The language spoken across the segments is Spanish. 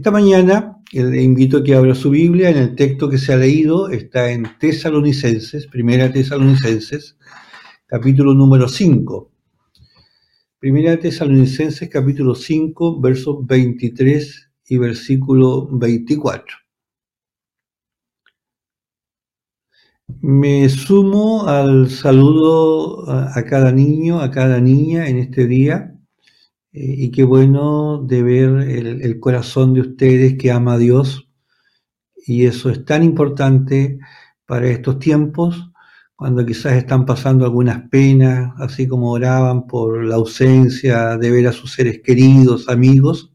Esta mañana le invito a que abra su Biblia en el texto que se ha leído, está en Tesalonicenses, primera Tesalonicenses, capítulo número 5. Primera Tesalonicenses, capítulo 5, versos 23 y versículo 24. Me sumo al saludo a cada niño, a cada niña en este día eh, y qué bueno de ver el, corazón de ustedes que ama a Dios. Y eso es tan importante para estos tiempos cuando quizás están pasando algunas penas, así como oraban por la ausencia de ver a sus seres queridos, amigos,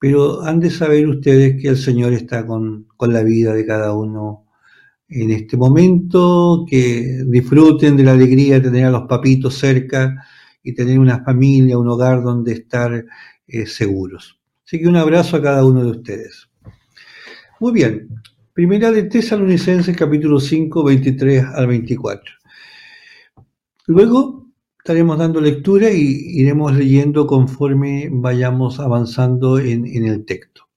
pero han de saber ustedes que el Señor está con, con la vida de cada uno en este momento, que disfruten de la alegría de tener a los papitos cerca y tener una familia, un hogar donde estar eh, seguros. Así que un abrazo a cada uno de ustedes. Muy bien, primera de Tesalonicenses capítulo 5, 23 al 24. Luego estaremos dando lectura y iremos leyendo conforme vayamos avanzando en el texto.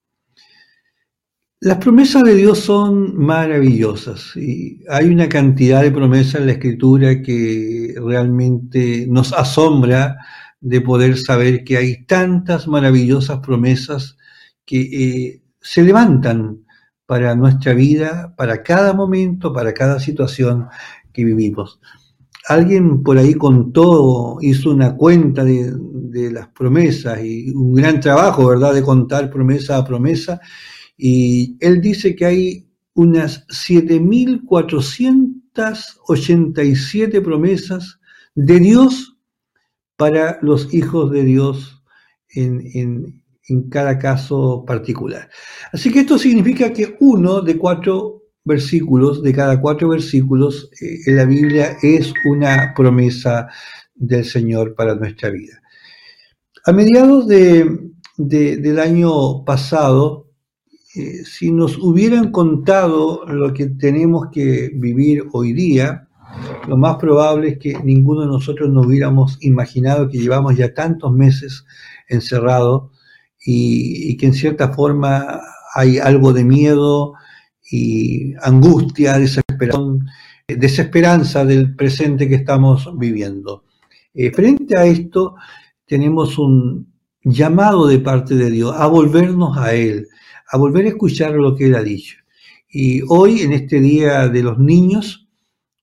Las promesas de Dios son maravillosas y hay una cantidad de promesas en la escritura que realmente nos asombra de poder saber que hay tantas maravillosas promesas que eh, se levantan para nuestra vida, para cada momento, para cada situación que vivimos. Alguien por ahí contó, hizo una cuenta de, de las promesas y un gran trabajo, ¿verdad?, de contar promesa a promesa y él dice que hay unas 7.487 promesas de Dios para los hijos de Dios en, cada caso particular. Así que esto significa que uno de cuatro versículos, de cada cuatro versículos eh, en la Biblia es una promesa del Señor para nuestra vida. A mediados del año pasado, eh, si nos hubieran contado lo que tenemos que vivir hoy día, lo más probable es que ninguno de nosotros nos hubiéramos imaginado que llevamos ya tantos meses encerrados y, que en cierta forma hay algo de miedo y angustia, desesperación, desesperanza del presente que estamos viviendo. Eh, frente a esto, tenemos un llamado de parte de Dios a volvernos a Él, a volver a escuchar lo que él ha dicho. Y hoy, en este Día de los Niños,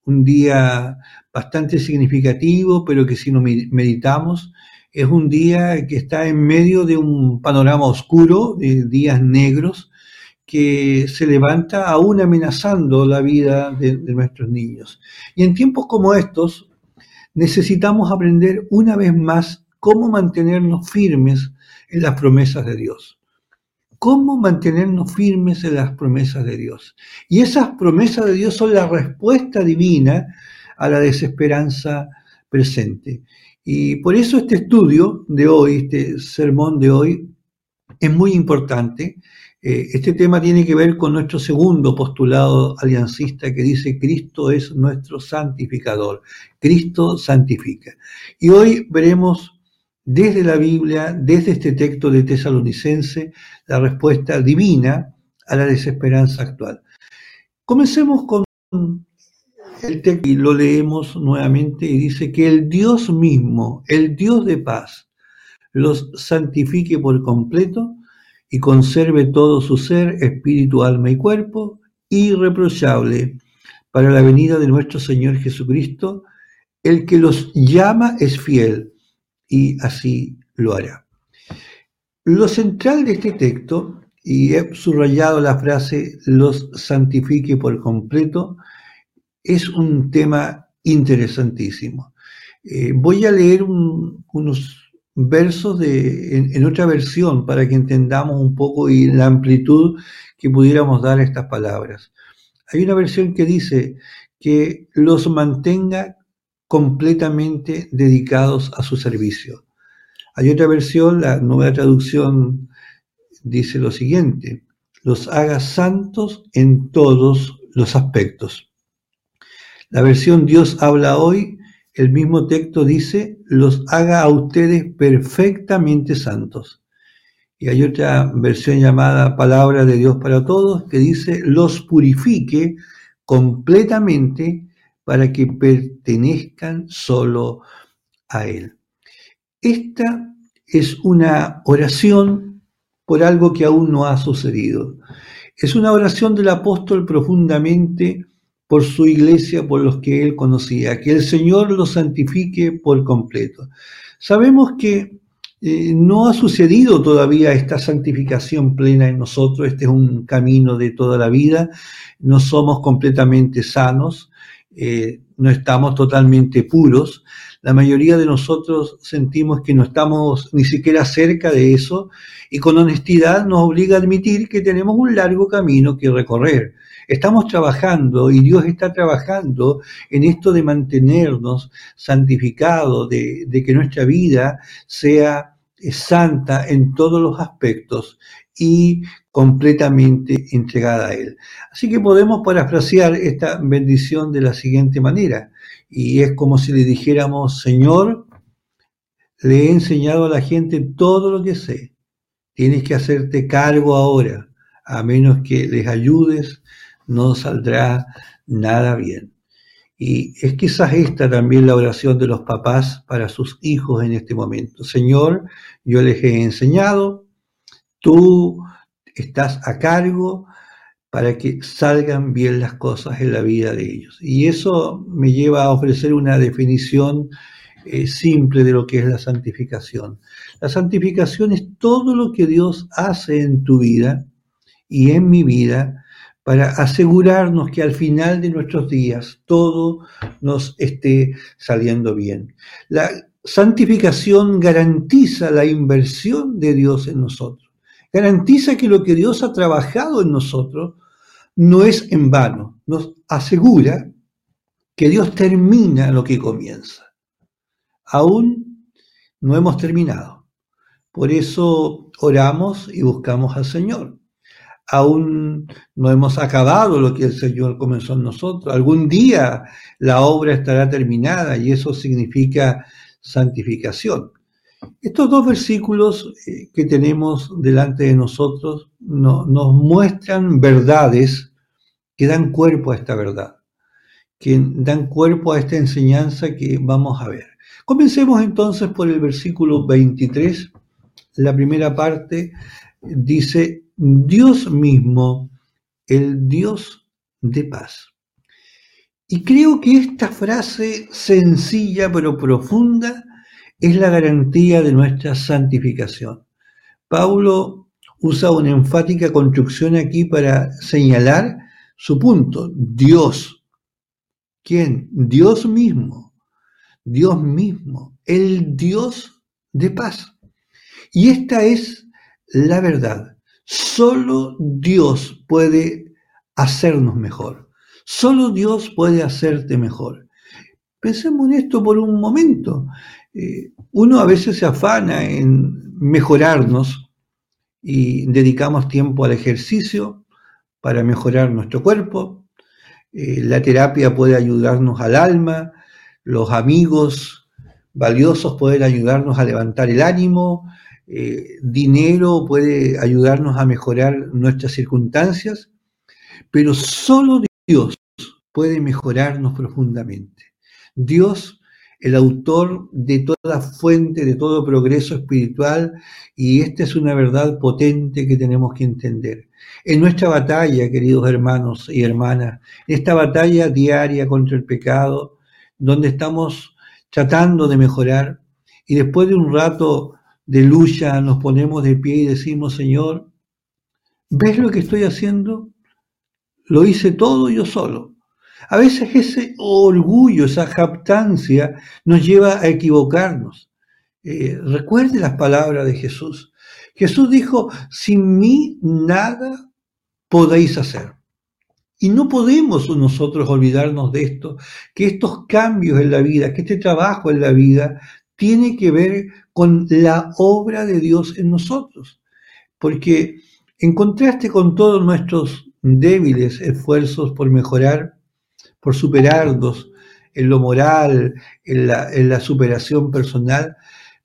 un día bastante significativo, pero que si no meditamos, es un día que está en medio de un panorama oscuro, de días negros, que se levanta aún amenazando la vida de, nuestros niños. Y en tiempos como estos, necesitamos aprender una vez más cómo mantenernos firmes en las promesas de Dios cómo mantenernos firmes en las promesas de Dios. Y esas promesas de Dios son la respuesta divina a la desesperanza presente. Y por eso este estudio de hoy, este sermón de hoy, es muy importante. Eh, este tema tiene que ver con nuestro segundo postulado aliancista que dice Cristo es nuestro santificador. Cristo santifica. Y hoy veremos desde la Biblia, desde este texto de Tesalonicense, la respuesta divina a la desesperanza actual. Comencemos con el texto y lo leemos nuevamente y dice que el Dios mismo, el Dios de paz, los santifique por completo y conserve todo su ser, espíritu, alma y cuerpo, irreprochable para la venida de nuestro Señor Jesucristo. El que los llama es fiel y así lo hará. Lo central de este texto, y he subrayado la frase los santifique por completo, es un tema interesantísimo. Eh, voy a leer unos versos de, en, otra versión para que entendamos un poco y la amplitud que pudiéramos dar a estas palabras. Hay una versión que dice que los mantenga completamente dedicados a su servicio. Hay otra versión, la nueva traducción dice lo siguiente, los haga santos en todos los aspectos. La versión Dios habla hoy, el mismo texto dice, los haga a ustedes perfectamente santos. y hay otra versión llamada Palabra de Dios para Todos que dice, los purifique completamente para que pertenezcan solo a Él. Esta es una oración por algo que aún no ha sucedido. Es una oración del apóstol profundamente por su iglesia, por los que él conocía, que el Señor los santifique por completo. Sabemos que eh, no ha sucedido todavía esta santificación plena en nosotros, este es un camino de toda la vida, no somos completamente sanos, eh, no estamos totalmente puros, la mayoría de nosotros sentimos que no estamos ni siquiera cerca de eso y con honestidad nos obliga a admitir que tenemos un largo camino que recorrer. Estamos trabajando y Dios está trabajando en esto de mantenernos santificados, de, que nuestra vida sea eh, santa en todos los aspectos y completamente entregada a Él. Así que podemos parafrasear esta bendición de la siguiente manera, y es como si le dijéramos, Señor, le he enseñado a la gente todo lo que sé, tienes que hacerte cargo ahora, a menos que les ayudes no saldrá nada bien. Y es quizás esta también la oración de los papás para sus hijos en este momento. Señor, yo les he enseñado, tú estás a cargo para que salgan bien las cosas en la vida de ellos. Y eso me lleva a ofrecer una definición eh, simple de lo que es la santificación. La santificación es todo lo que Dios hace en tu vida y en mi vida para asegurarnos que al final de nuestros días todo nos esté saliendo bien. La santificación garantiza la inversión de Dios en nosotros, garantiza que lo que Dios ha trabajado en nosotros no es en vano, nos asegura que Dios termina lo que comienza. Aún no hemos terminado. Por eso oramos y buscamos al Señor aún no hemos acabado lo que el Señor comenzó en nosotros. Algún día la obra estará terminada y eso significa santificación. Estos dos versículos eh, que tenemos delante de nosotros nos muestran verdades que dan cuerpo a esta verdad, que dan cuerpo a esta enseñanza que vamos a ver. Comencemos entonces por el versículo 23. La primera parte dice, Dios mismo, el Dios de paz. Y creo que esta frase sencilla pero profunda es la garantía de nuestra santificación. Pablo usa una enfática construcción aquí para señalar su punto. Dios. ¿Quién? Dios mismo. Dios mismo. El Dios de paz. Y esta es la verdad. Solo Dios puede hacernos mejor. Solo Dios puede hacerte mejor. Pensemos en esto por un momento. Eh, uno a veces se afana en mejorarnos y dedicamos tiempo al ejercicio para mejorar nuestro cuerpo. Eh, la terapia puede ayudarnos al alma, los amigos valiosos pueden ayudarnos a levantar el ánimo, eh, dinero puede ayudarnos a mejorar nuestras circunstancias, pero solo Dios puede mejorarnos profundamente. Dios, el autor de toda fuente, de todo progreso espiritual, y esta es una verdad potente que tenemos que entender. En nuestra batalla, queridos hermanos y hermanas, esta batalla diaria contra el pecado, donde estamos tratando de mejorar, y después de un rato de lucha nos ponemos de pie y decimos, Señor, ¿ves lo que estoy haciendo? Lo hice todo yo solo. A veces ese orgullo, esa jactancia nos lleva a equivocarnos. Eh, recuerde las palabras de Jesús. Jesús dijo, sin mí nada podéis hacer. Y no podemos nosotros olvidarnos de esto, que estos cambios en la vida, que este trabajo en la vida tiene que ver con la obra de Dios en nosotros. Porque en contraste con todos nuestros débiles esfuerzos por mejorar, por superarnos en lo moral, en la, superación personal,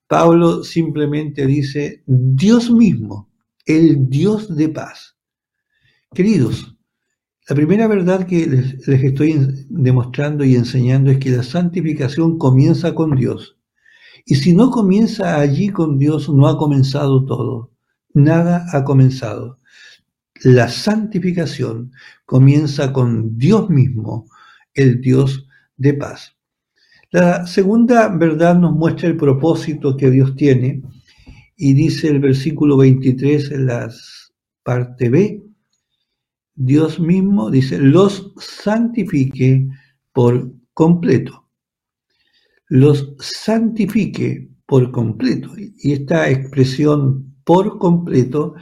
Pablo simplemente dice, Dios mismo, el Dios de paz. Queridos, la primera verdad que les, estoy demostrando y enseñando es que la santificación comienza con Dios. Y si no comienza allí con Dios, no ha comenzado todo. Nada ha comenzado. La santificación comienza con Dios mismo, el Dios de paz. La segunda verdad nos muestra el propósito que Dios tiene y dice el versículo 23 en la parte B, Dios mismo dice, los santifique por completo. Los santifique por completo. Y esta expresión por completo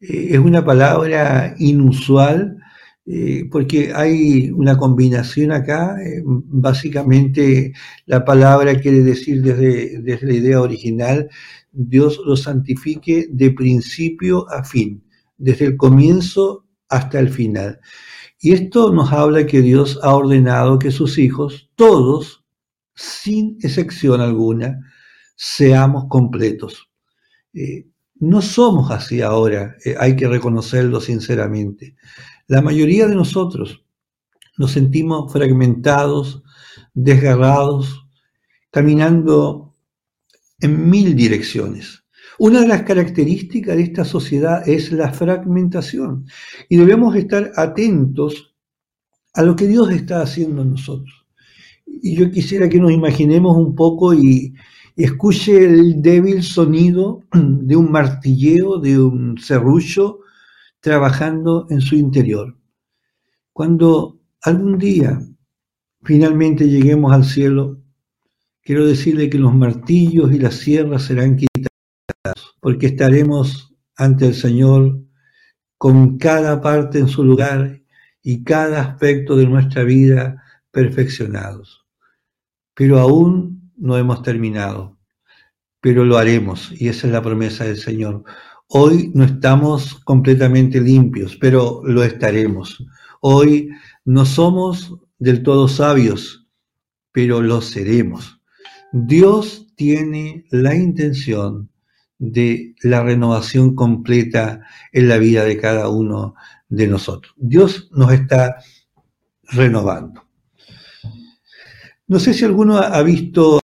eh, es una palabra inusual eh, porque hay una combinación acá. Eh, básicamente la palabra quiere decir desde, desde la idea original, Dios lo santifique de principio a fin, desde el comienzo hasta el final. Y esto nos habla que Dios ha ordenado que sus hijos, todos, sin excepción alguna, seamos completos. Eh, no somos así ahora, hay que reconocerlo sinceramente. La mayoría de nosotros nos sentimos fragmentados, desgarrados, caminando en mil direcciones. Una de las características de esta sociedad es la fragmentación y debemos estar atentos a lo que Dios está haciendo en nosotros. Y yo quisiera que nos imaginemos un poco y, escuche el débil sonido de un martilleo, de un serrullo trabajando en su interior. Cuando algún día finalmente lleguemos al cielo, quiero decirle que los martillos y las sierras serán quitados porque estaremos ante el Señor con cada parte en su lugar y cada aspecto de nuestra vida perfeccionados. Pero aún no hemos terminado, pero lo haremos y esa es la promesa del Señor. Hoy no estamos completamente limpios, pero lo estaremos. Hoy no somos del todo sabios, pero lo seremos. Dios tiene la intención de la renovación completa en la vida de cada uno de nosotros. Dios nos está renovando. No sé si alguno ha visto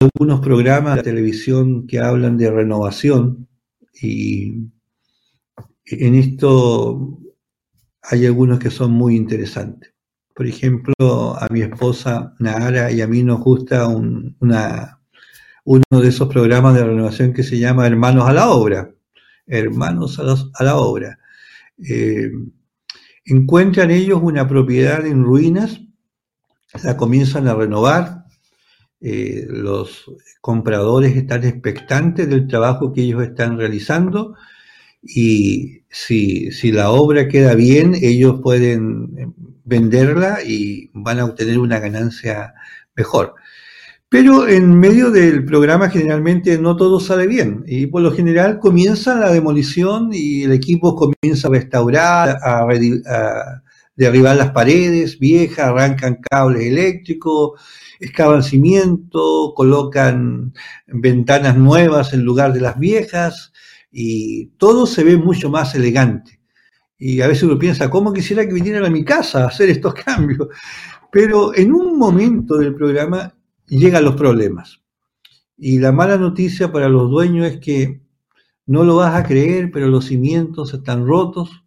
algunos programas de televisión que hablan de renovación y en esto hay algunos que son muy interesantes. Por ejemplo, a mi esposa Nahara y a mí nos gusta una uno de esos programas de renovación que se llama Hermanos a la Obra. Hermanos a, la Obra. Eh, encuentran ellos una propiedad en ruinas, la comienzan a renovar, eh, los compradores están expectantes del trabajo que ellos están realizando y si, si la obra queda bien, ellos pueden venderla y van a obtener una ganancia mejor. Pero en medio del programa generalmente no todo sale bien y por lo general comienza la demolición y el equipo comienza a restaurar, a, derribar las paredes viejas, arrancan cables eléctricos, excavan cimiento, colocan ventanas nuevas en lugar de las viejas y todo se ve mucho más elegante. Y a veces uno piensa, ¿cómo quisiera que vinieran a mi casa a hacer estos cambios? Pero en un momento del programa llegan los problemas. Y la mala noticia para los dueños es que no lo vas a creer, pero los cimientos están rotos,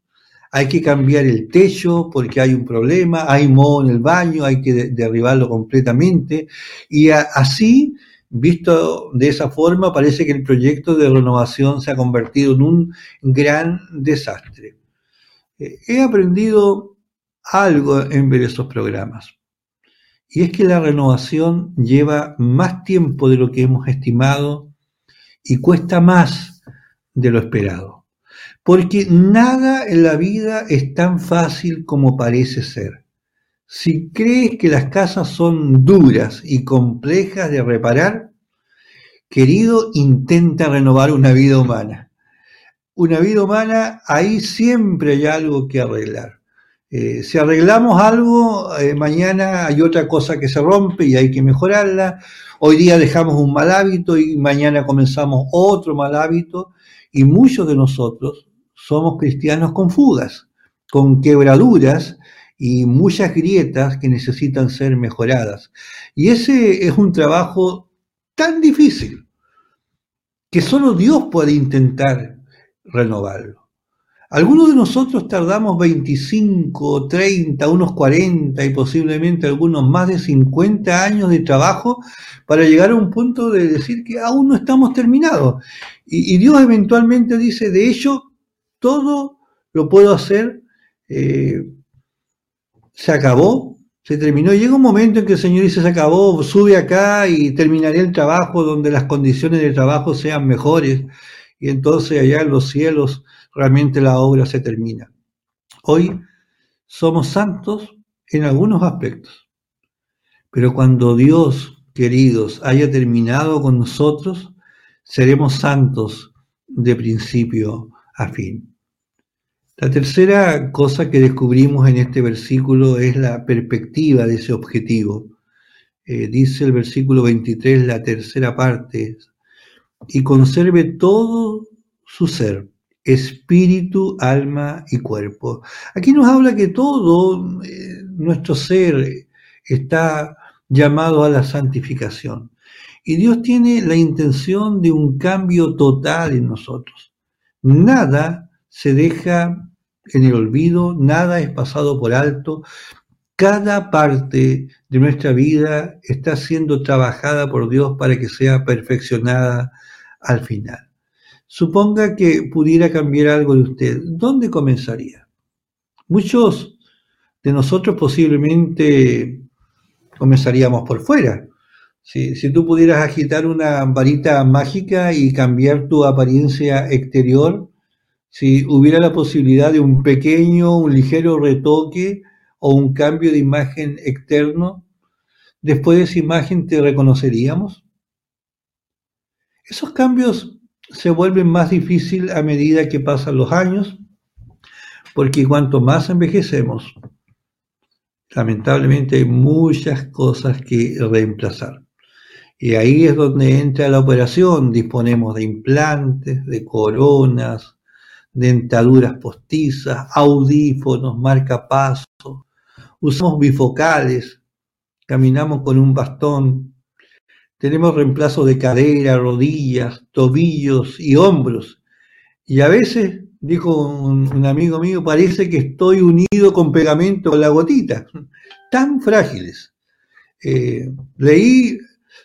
hay que cambiar el techo porque hay un problema, hay moho en el baño, hay que derribarlo completamente. Y así, visto de esa forma, parece que el proyecto de renovación se ha convertido en un gran desastre. Eh, he aprendido algo en ver esos programas. Y es que la renovación lleva más tiempo de lo que hemos estimado y cuesta más de lo esperado. Porque nada en la vida es tan fácil como parece ser. Si crees que las casas son duras y complejas de reparar, querido, intenta renovar una vida humana. Una vida humana, ahí siempre hay algo que arreglar. Eh, si arreglamos algo, eh, mañana hay otra cosa que se rompe y hay que mejorarla. Hoy día dejamos un mal hábito y mañana comenzamos otro mal hábito. Y muchos de nosotros somos cristianos con fugas, con quebraduras y muchas grietas que necesitan ser mejoradas. Y ese es un trabajo tan difícil que solo Dios puede intentar renovarlo. Algunos de nosotros tardamos 25, 30, unos 40 y posiblemente algunos más de 50 años de trabajo para llegar a un punto de decir que aún no estamos terminados. Y, Dios eventualmente dice, de hecho, todo lo puedo hacer, eh, se acabó, se terminó. Llega un momento en que el Señor dice, se acabó, sube acá y terminaré el trabajo donde las condiciones de trabajo sean mejores. Y entonces allá en los cielos realmente la obra se termina. Hoy somos santos en algunos aspectos, pero cuando Dios, queridos, haya terminado con nosotros, seremos santos de principio a fin. La tercera cosa que descubrimos en este versículo es la perspectiva de ese objetivo. Eh, dice el versículo 23, la tercera parte, y conserve todo su ser, espíritu, alma y cuerpo. Aquí nos habla que todo eh, nuestro ser está llamado a la santificación. Y Dios tiene la intención de un cambio total en nosotros. Nada se deja en el olvido, nada es pasado por alto. Cada parte de nuestra vida está siendo trabajada por Dios para que sea perfeccionada al final. Suponga que pudiera cambiar algo de usted, ¿dónde comenzaría? Muchos de nosotros posiblemente comenzaríamos por fuera. Si, si, tú pudieras agitar una varita mágica y cambiar tu apariencia exterior, si hubiera la posibilidad de un pequeño, un ligero retoque o un cambio de imagen externo, después de esa imagen te reconoceríamos. Esos cambios se vuelve más difícil a medida que pasan los años, porque cuanto más envejecemos, lamentablemente hay muchas cosas que reemplazar. Y ahí es donde entra la operación. Disponemos de implantes, de coronas, dentaduras postizas, audífonos, marcapasos, usamos bifocales, caminamos con un bastón, tenemos reemplazo de cadera, rodillas, tobillos y hombros. Y a veces, dijo un, amigo mío, parece que estoy unido con pegamento con la gotita. Tan frágiles. Eh, leí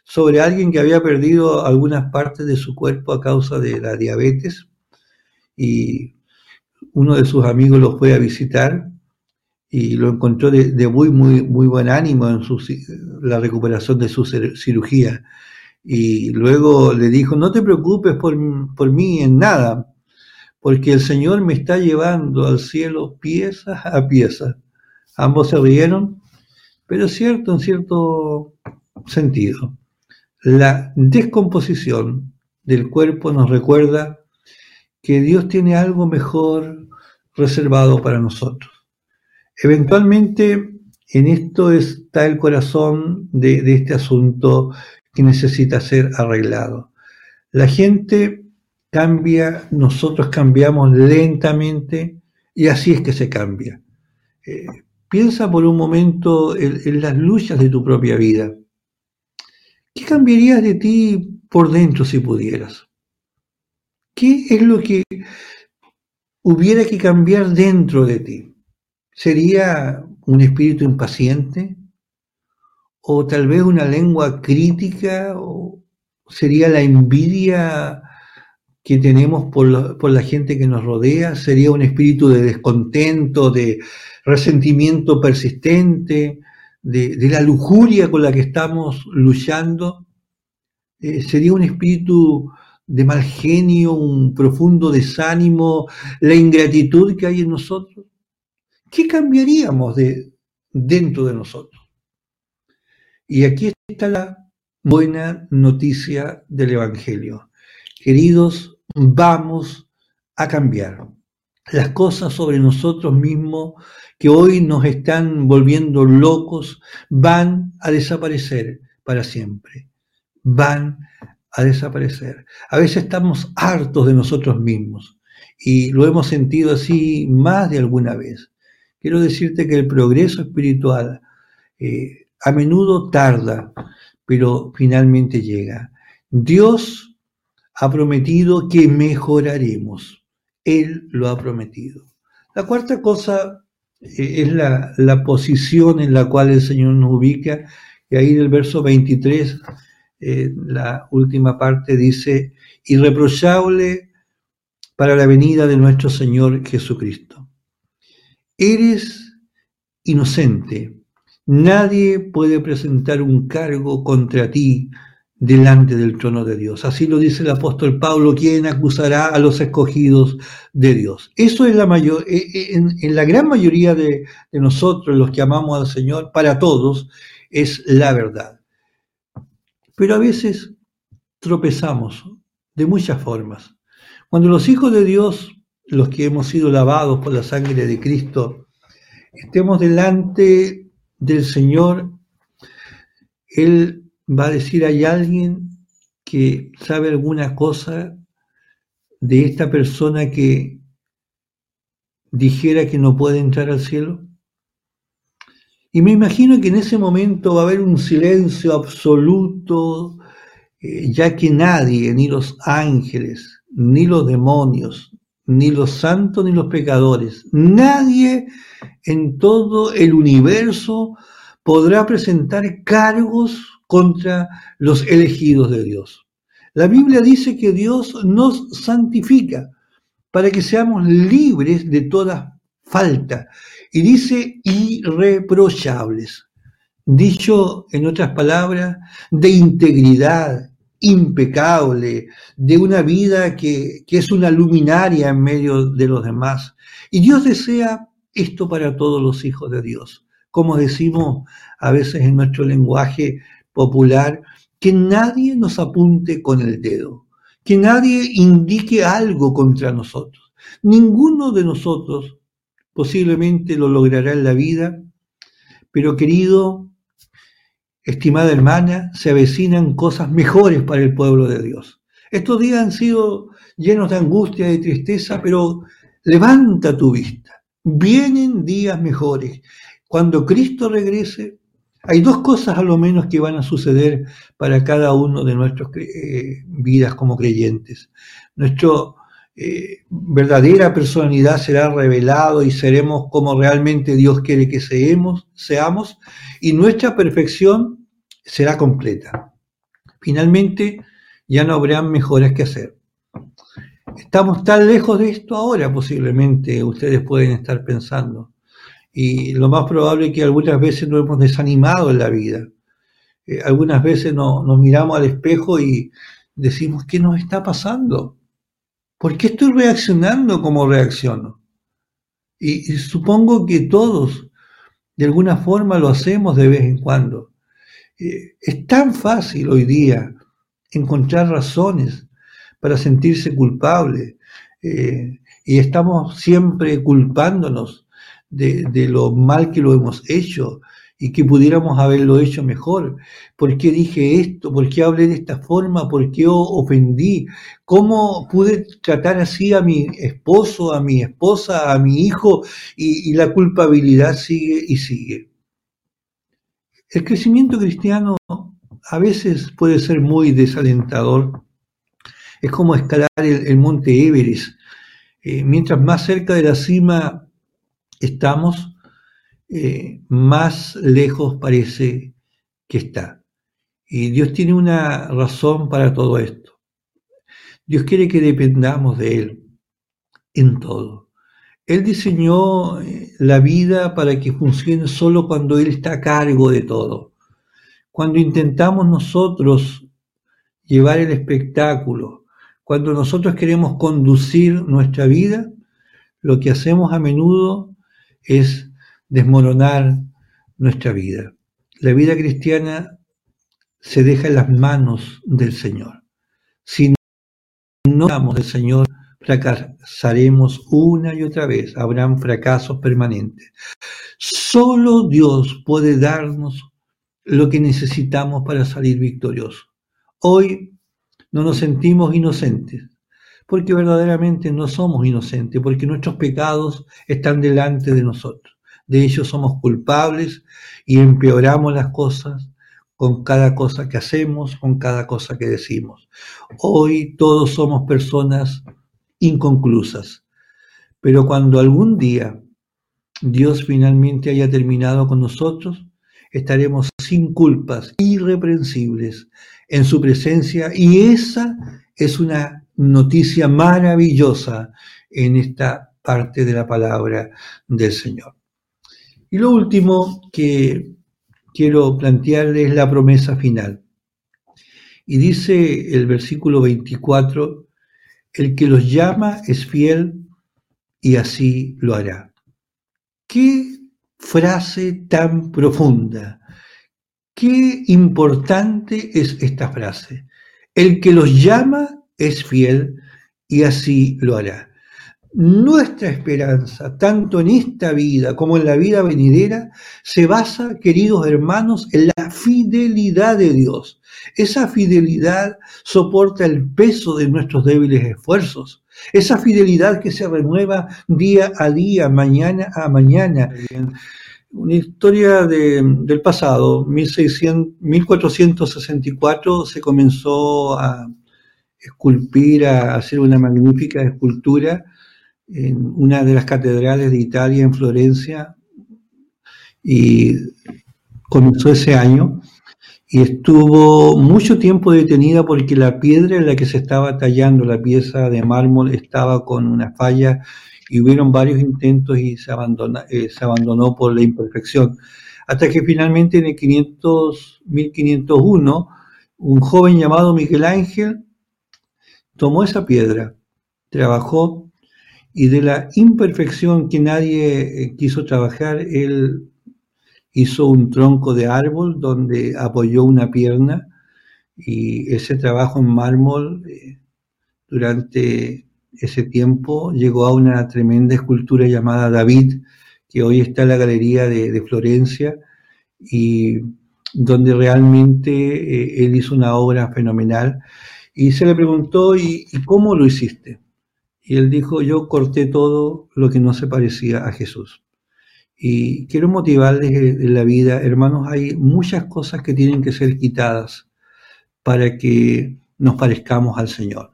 sobre alguien que había perdido algunas partes de su cuerpo a causa de la diabetes y uno de sus amigos lo fue a visitar y lo encontró de, muy, muy, muy buen ánimo en su, la recuperación de su cirugía. Y luego le dijo, no te preocupes por, por mí en nada, porque el Señor me está llevando al cielo pieza a pieza. Ambos se rieron, pero es cierto, en cierto sentido. La descomposición del cuerpo nos recuerda que Dios tiene algo mejor reservado para nosotros. Eventualmente, en esto está el corazón de, este asunto que necesita ser arreglado. La gente cambia, nosotros cambiamos lentamente y así es que se cambia. Eh, piensa por un momento en, las luchas de tu propia vida. ¿Qué cambiarías de ti por dentro si pudieras? ¿Qué es lo que hubiera que cambiar dentro de ti? ¿Sería un espíritu impaciente? ¿O tal vez una lengua crítica? ¿O sería la envidia que tenemos por, la gente que nos rodea? ¿Sería un espíritu de descontento, de resentimiento persistente, de, la lujuria con la que estamos luchando? Eh, ¿Sería un espíritu de mal genio, un profundo desánimo, la ingratitud que hay en nosotros? ¿qué cambiaríamos de, dentro de nosotros? Y aquí está la buena noticia del Evangelio. Queridos, vamos a cambiar. las cosas sobre nosotros mismos que hoy nos están volviendo locos van a desaparecer para siempre. Van a desaparecer. A veces estamos hartos de nosotros mismos y lo hemos sentido así más de alguna vez. Quiero decirte que el progreso espiritual eh, a menudo tarda, pero finalmente llega. Dios ha prometido que mejoraremos. Él lo ha prometido. La cuarta cosa eh, es la, la, posición en la cual el Señor nos ubica. Y ahí en el verso 23, la última parte dice, irreprochable para la venida de nuestro Señor Jesucristo. Eres inocente. Nadie puede presentar un cargo contra ti delante del trono de Dios. Así lo dice el apóstol Pablo, quien acusará a los escogidos de Dios. Eso es la mayor, eh, eh, en, la gran mayoría de, de nosotros, los que amamos al Señor, para todos, es la verdad. Pero a veces tropezamos de muchas formas. Cuando los hijos de Dios, los que hemos sido lavados por la sangre de Cristo, estemos delante del Señor, Él va a decir, ¿hay alguien que sabe alguna cosa de esta persona que dijera que no puede entrar al cielo? Y me imagino que en ese momento va a haber un silencio absoluto, eh, ya que nadie, ni los ángeles, ni los demonios, ni los santos, ni los pecadores, nadie en todo el universo podrá presentar cargos contra los elegidos de Dios. La Biblia dice que Dios nos santifica para que seamos libres de toda falta. Y dice irreprochables. Dicho en otras palabras, de integridad, impecable, de una vida que, que, es una luminaria en medio de los demás. Y Dios desea esto para todos los hijos de Dios. Como decimos a veces en nuestro lenguaje popular, que nadie nos apunte con el dedo, que nadie indique algo contra nosotros. Ninguno de nosotros posiblemente lo logrará en la vida, pero querido, estimada hermana, se avecinan cosas mejores para el pueblo de Dios. Estos días han sido llenos de angustia y tristeza, pero levanta tu vista. Vienen días mejores. Cuando Cristo regrese, hay dos cosas a lo menos que van a suceder para cada uno de nuestras eh, vidas como creyentes. Nuestra eh, verdadera personalidad será revelado y seremos como realmente Dios quiere que seamos, seamos y nuestra perfección será completa. Finalmente, ya no habrán mejoras que hacer. Estamos tan lejos de esto ahora, posiblemente ustedes pueden estar pensando. Y lo más probable es que algunas veces nos hemos desanimado en la vida. Eh, algunas veces nos miramos al espejo y decimos, ¿qué nos está pasando? ¿Por qué estoy reaccionando como reacciono? Y, supongo que todos, de alguna forma, lo hacemos de vez en cuando. Eh, es tan fácil hoy día encontrar razones para sentirse culpable eh, y estamos siempre culpándonos de, lo mal que lo hemos hecho y que pudiéramos haberlo hecho mejor. ¿Por qué dije esto? ¿Por qué hablé de esta forma? ¿Por qué ofendí? ¿Cómo pude tratar así a mi esposo, a mi esposa, a mi hijo? Y, la culpabilidad sigue y sigue. El crecimiento cristiano a veces puede ser muy desalentador. Es como escalar el, monte Everest. Eh, mientras más cerca de la cima estamos, eh, más lejos parece que está. Y Dios tiene una razón para todo esto. Dios quiere que dependamos de Él en todo. Él diseñó eh, la vida para que funcione solo cuando Él está a cargo de todo. Cuando intentamos nosotros llevar el espectáculo, cuando nosotros queremos conducir nuestra vida, lo que hacemos a menudo es desmoronar nuestra vida. La vida cristiana se deja en las manos del Señor. Si no amamos del Señor, fracasaremos una y otra vez, habrán fracasos permanentes. Solo Dios puede darnos lo que necesitamos para salir victoriosos. Hoy no nos sentimos inocentes, porque verdaderamente no somos inocentes, porque nuestros pecados están delante de nosotros. De ellos somos culpables y empeoramos las cosas con cada cosa que hacemos, con cada cosa que decimos. Hoy todos somos personas inconclusas, pero cuando algún día Dios finalmente haya terminado con nosotros, estaremos sin culpas, irreprensibles en su presencia y esa es una noticia maravillosa en esta parte de la palabra del Señor. Y lo último que quiero plantearles es la promesa final. Y dice el versículo 24, el que los llama es fiel y así lo hará. Qué frase tan profunda, qué importante es esta frase. El que los llama es fiel y así lo hará. Nuestra esperanza, tanto en esta vida como en la vida venidera, se basa, queridos hermanos, en la fidelidad de Dios. Esa fidelidad soporta el peso de nuestros débiles esfuerzos. Esa fidelidad que se renueva día a día, mañana a mañana. Una historia del pasado, 1600, 1464, se comenzó a esculpir, a hacer una magnífica escultura en una de las catedrales de Italia, en Florencia, y comenzó ese año y estuvo mucho tiempo detenida porque la piedra en la que se estaba tallando la pieza de mármol estaba con una falla y hubieron varios intentos y se, eh, se abandonó por la imperfección. Hasta que finalmente en el 500, 1501 un joven llamado Miguel Ángel tomó esa piedra, trabajó y de la imperfección que nadie eh, quiso trabajar, él hizo un tronco de árbol donde apoyó una pierna y ese trabajo en mármol eh, durante ese tiempo llegó a una tremenda escultura llamada David, que hoy está en la Galería de, Florencia y donde realmente eh, él hizo una obra fenomenal. Y se le preguntó, ¿y cómo lo hiciste? Y él dijo, yo corté todo lo que no se parecía a Jesús. Y quiero motivarles en la vida, hermanos, hay muchas cosas que tienen que ser quitadas para que nos parezcamos al Señor.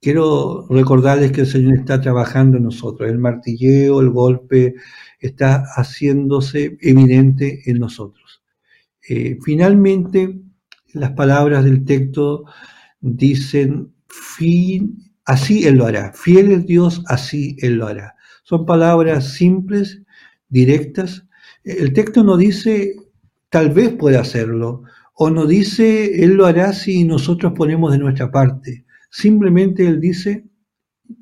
Quiero recordarles que el Señor está trabajando en nosotros. El martilleo, el golpe, está haciéndose evidente en nosotros. Eh, finalmente, las palabras del texto dicen, fin, Así Él lo hará. Fiel es Dios, así Él lo hará. Son palabras simples, directas. El texto no dice, tal vez pueda hacerlo, o no dice, Él lo hará si nosotros ponemos de nuestra parte. Simplemente Él dice,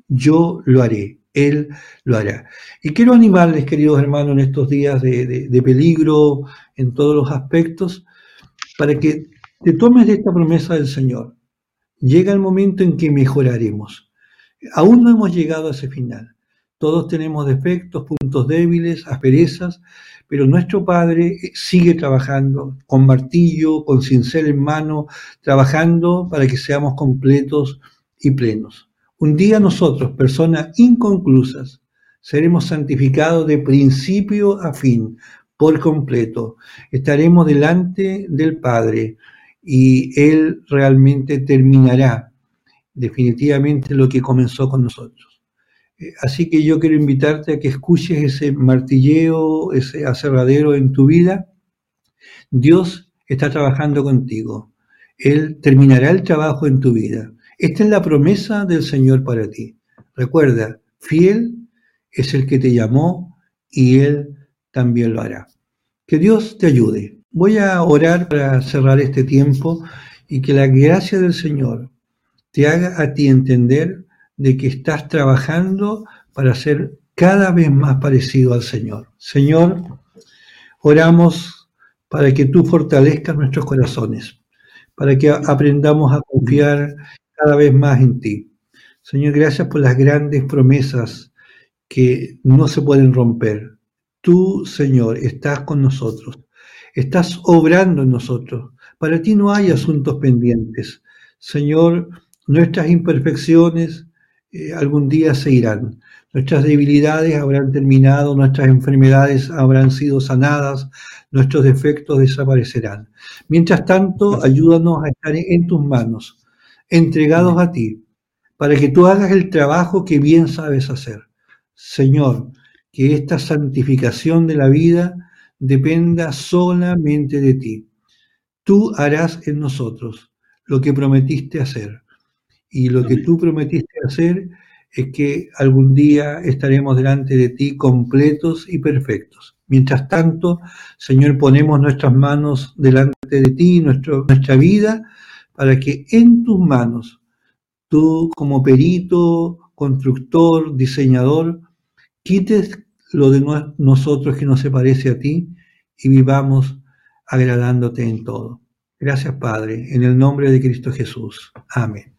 yo lo haré, Él lo hará. Y quiero animarles, queridos hermanos, en estos días de, de peligro, en todos los aspectos, para que te tomes de esta promesa del Señor llega el momento en que mejoraremos. Aún no hemos llegado a ese final. Todos tenemos defectos, puntos débiles, asperezas, pero nuestro Padre sigue trabajando con martillo, con cincel en mano, trabajando para que seamos completos y plenos. Un día nosotros, personas inconclusas, seremos santificados de principio a fin, por completo. Estaremos delante del Padre y Él realmente terminará definitivamente lo que comenzó con nosotros. Eh, así que yo quiero invitarte a que escuches ese martilleo, ese aserradero en tu vida. Dios está trabajando contigo. Él terminará el trabajo en tu vida. Esta es la promesa del Señor para ti. Recuerda, fiel es el que te llamó y Él también lo hará. Que Dios te ayude. Voy a orar para cerrar este tiempo y que la gracia del Señor te haga a ti entender de que estás trabajando para ser cada vez más parecido al Señor. Señor, oramos para que tú fortalezcas nuestros corazones, para que aprendamos a confiar cada vez más en ti. Señor, gracias por las grandes promesas que no se pueden romper. Tú, Señor, estás con nosotros, estás obrando en nosotros. Para ti no hay asuntos pendientes. Señor, nuestras imperfecciones eh, algún día se irán. Nuestras debilidades habrán terminado, nuestras enfermedades habrán sido sanadas, nuestros defectos desaparecerán. Mientras tanto, ayúdanos a estar en tus manos, entregados a ti, para que tú hagas el trabajo que bien sabes hacer. Señor, que esta santificación de la vida dependa solamente de ti. Tú harás en nosotros lo que prometiste hacer. Y lo que tú prometiste hacer es que algún día estaremos delante de ti completos y perfectos. Mientras tanto, Señor, ponemos nuestras manos delante de ti, nuestro, nuestra vida, para que en tus manos, tú como perito, constructor, diseñador, quites lo de nosotros que no se parece a ti y vivamos agradándote en todo. Gracias, Padre, en el nombre de Cristo Jesús. Amén.